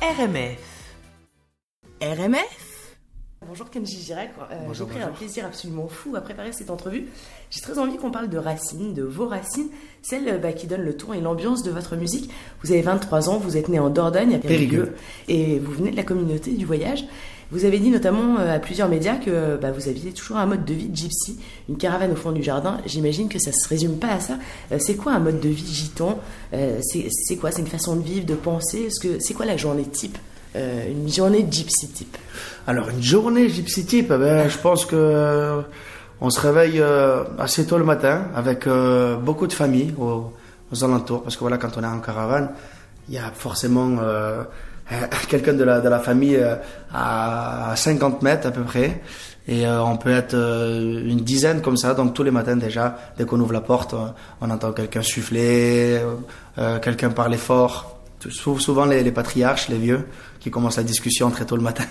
RMF. RMF Bonjour Kenji Girac, euh, j'ai pris un plaisir absolument fou à préparer cette entrevue. J'ai très envie qu'on parle de racines, de vos racines, celles bah, qui donnent le ton et l'ambiance de votre musique. Vous avez 23 ans, vous êtes né en Dordogne, à Périgueux, et vous venez de la communauté du voyage. Vous avez dit notamment euh, à plusieurs médias que bah, vous aviez toujours un mode de vie de gypsy, une caravane au fond du jardin. J'imagine que ça se résume pas à ça. Euh, c'est quoi un mode de vie gitan? C'est quoi? C'est une façon de vivre, de penser? C'est quoi la journée type? Une journée gypsy type alors, une journée gypsy type, eh ben, je pense que euh, on se réveille euh, assez tôt le matin avec euh, beaucoup de familles aux, alentours. Parce que voilà, quand on est en caravane, il y a forcément quelqu'un de la, de la famille à 50 mètres à peu près. Et on peut être une dizaine comme ça. Donc tous les matins déjà, dès qu'on ouvre la porte, on entend quelqu'un souffler, quelqu'un parler fort souvent les, patriarches, les vieux, qui commencent la discussion très tôt le matin,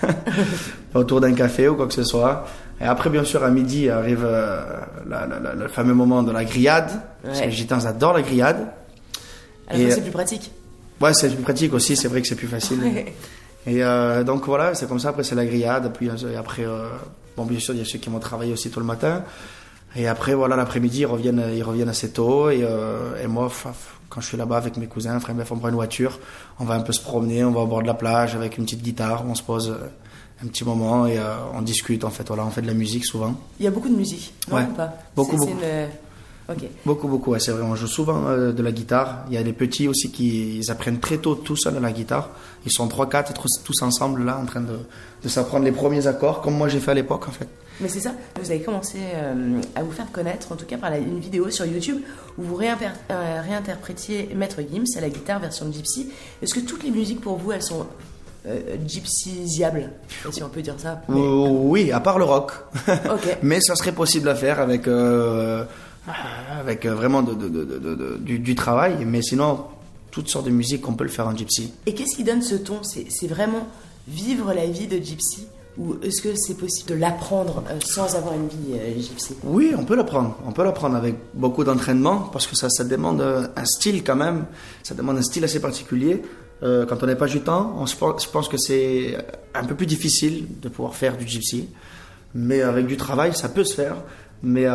autour d'un café ou quoi que ce soit. Et après, bien sûr, à midi arrive euh, le fameux moment de la grillade. Parce que les gitans adorent la grillade. et c'est plus pratique. Ouais, c'est plus pratique aussi, c'est vrai que c'est plus facile. Et euh, donc voilà, c'est comme ça, après c'est la grillade, puis euh, après, bon bien sûr, il y a ceux qui vont travailler aussi tout le matin. Et après, voilà, l'après-midi, ils reviennent, ils reviennent assez tôt. Et, et moi, quand je suis là-bas avec mes cousins, frère, on prend une voiture, on va un peu se promener, on va au bord de la plage avec une petite guitare, on se pose euh, un petit moment et euh, on discute en fait. Voilà, on fait de la musique souvent. Il y a beaucoup de musique, non ouais. ou pas? Beaucoup, beaucoup. Beaucoup, beaucoup, ouais, c'est vrai. On joue souvent euh, de la guitare. Il y a les petits aussi qui ils apprennent très tôt tout seuls la guitare. Ils sont 3-4 tous ensemble là en train de, de s'apprendre les premiers accords, comme moi j'ai fait à l'époque en fait. Mais c'est ça, vous avez commencé euh, à vous faire connaître, en tout cas par une vidéo sur YouTube où vous euh, réinterprétiez Maître Gims à la guitare version Gypsy. Est-ce que toutes les musiques pour vous, elles sont euh, gypsysiables, si on peut dire ça? Oui, à part le rock. Mais ça serait possible à faire avec, avec vraiment de, du, du, travail. Mais sinon, toutes sortes de musiques, on peut le faire en gypsy. Et qu'est-ce qui donne ce ton? C'est vraiment vivre la vie de gypsy? Ou est-ce que c'est possible de l'apprendre euh, sans avoir une vie euh, gypsy? Oui, on peut l'apprendre. On peut l'apprendre avec beaucoup d'entraînement parce que ça, ça demande un style quand même. Ça demande un style assez particulier. Euh, quand on n'est pas gitan, je pense que c'est un peu plus difficile de pouvoir faire du gypsy. Mais avec du travail, ça peut se faire. Mais,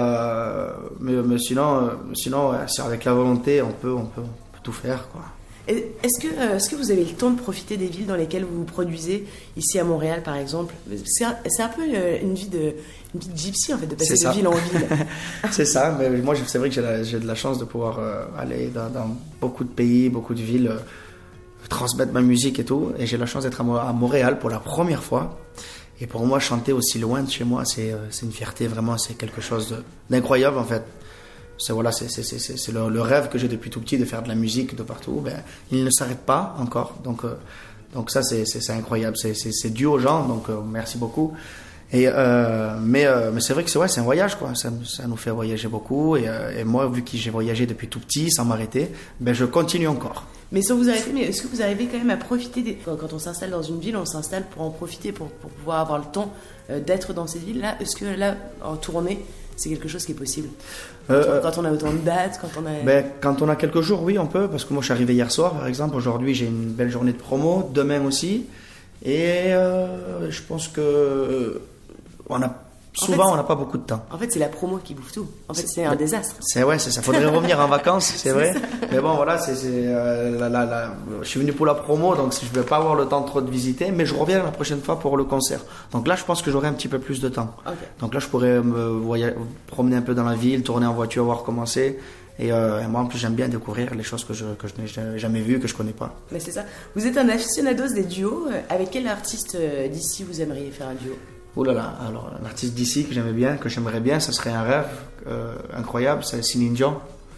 mais, mais, sinon, sinon avec la volonté, on peut, on peut, on peut tout faire. Quoi. Est-ce que, euh, est-ce que vous avez le temps de profiter des villes dans lesquelles vous vous produisez, ici à Montréal par exemple C'est un, un, peu euh, une vie de, une vie de gypsy en fait, de passer de ville en ville. c'est ça, mais moi c'est vrai que j'ai, de la chance de pouvoir euh, aller dans, beaucoup de pays, beaucoup de villes, transmettre ma musique et tout. Et j'ai la chance d'être à, Montréal pour la première fois. Et pour moi, chanter aussi loin de chez moi, c'est, c'est une fierté vraiment, c'est quelque chose d'incroyable en fait c'est voilà, le, le, rêve que j'ai depuis tout petit de faire de la musique de partout. Ben, il ne s'arrête pas encore, donc euh, donc ça c'est incroyable, c'est dû aux gens, donc euh, merci beaucoup. Et euh, mais mais c'est vrai que c'est ouais, c'est un voyage quoi, ça, ça, nous fait voyager beaucoup. Et, et moi vu que j'ai voyagé depuis tout petit sans m'arrêter, ben je continue encore. Mais sans vous arrêter, mais est-ce que vous arrivez quand même à profiter des... quand on s'installe dans une ville, on s'installe pour en profiter, pour, pour pouvoir avoir le temps d'être dans cette ville là. Est-ce que là en tournée c'est quelque chose qui est possible? Euh, quand, on a autant de dates, quand on a... Ben, quand on a quelques jours, oui, on peut, parce que moi je suis arrivé hier soir, par exemple, aujourd'hui j'ai une belle journée de promo, demain aussi, et euh, je pense que on a Souvent, on n'a pas beaucoup de temps. En fait, c'est la promo qui bouffe tout. En fait, c'est un désastre. C'est ouais, c'est ça. Faudrait revenir en vacances, c'est vrai. Mais bon, voilà, c'est, euh, je suis venu pour la promo, donc je vais pas avoir le temps trop de visiter, mais je reviens la prochaine fois pour le concert. Donc là, je pense que j'aurai un petit peu plus de temps. Donc là, je pourrais me promener un peu dans la ville, tourner en voiture, voir comment c'est. Et, euh, moi, en plus, j'aime bien découvrir les choses que je, que je n'ai jamais vues, que je connais pas. Mais c'est ça. Vous êtes un aficionados des duos. Avec quel artiste euh, d'ici vous aimeriez faire un duo? Oh là là, alors un artiste d'ici que j'aimais bien, que j'aimerais bien, ça serait un rêve euh, incroyable, c'est Céline Dion.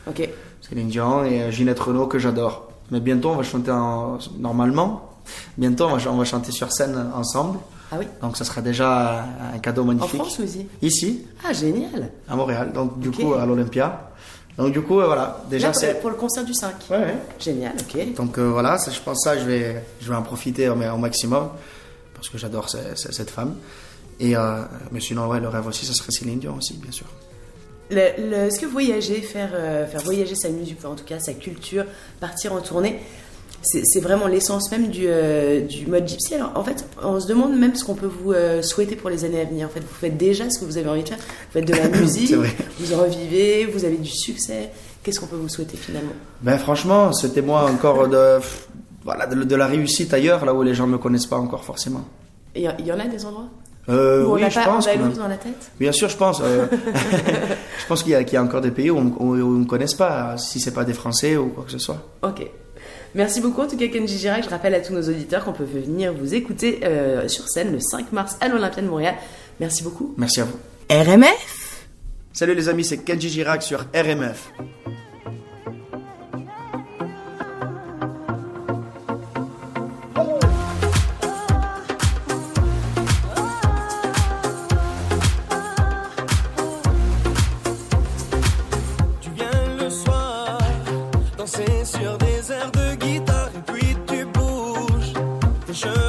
Ok. Céline Dion et euh, Ginette Renault que j'adore. Mais bientôt on va chanter en, normalement. Bientôt on va, on va, chanter sur scène ensemble. Ah oui. Donc ça sera déjà un cadeau magnifique. En France ou ici. Ah génial. À Montréal, donc du coup à l'Olympia. Donc du coup euh, voilà, déjà c'est pour le concert du 5. Ouais, ouais. Génial, ok. Donc voilà, je pense ça, je vais, je vais en profiter au maximum parce que j'adore cette femme. Et, euh, mais sinon, ouais, le rêve aussi, ça serait Céline Dion aussi, bien sûr. Est-ce que voyager, faire, euh, faire voyager sa musique, en tout cas sa culture, partir en tournée, c'est vraiment l'essence même du, du mode gypsy? Alors, en fait, on se demande même ce qu'on peut vous souhaiter pour les années à venir. En fait, vous faites déjà ce que vous avez envie de faire. Vous faites de la musique, vous revivez, vous avez du succès. Qu'est-ce qu'on peut vous souhaiter finalement? Ben franchement, c'était moi encore de, voilà, de, la réussite ailleurs, là où les gens ne me connaissent pas encore forcément. Il y, en a des endroits? Euh, oui, je pense. dans la tête Bien sûr, je pense. Euh, je pense qu'il y, y, a encore des pays où on ne connaisse pas, si c'est pas des Français ou quoi que ce soit. Ok. Merci beaucoup en tout cas Kenji Girac. Je rappelle à tous nos auditeurs qu'on peut venir vous écouter euh, sur scène le 5 mars à l'Olympia de Montréal. Merci beaucoup. Merci à vous. RMF Salut les amis, c'est Kenji Girac sur RMF.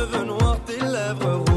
cheveux tes lèvres.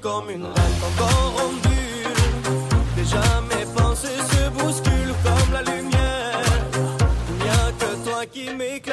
Comme une reine encore en. Déjà mes pensées se bousculent comme la lumière. Il n'y a que toi qui m'éclaire.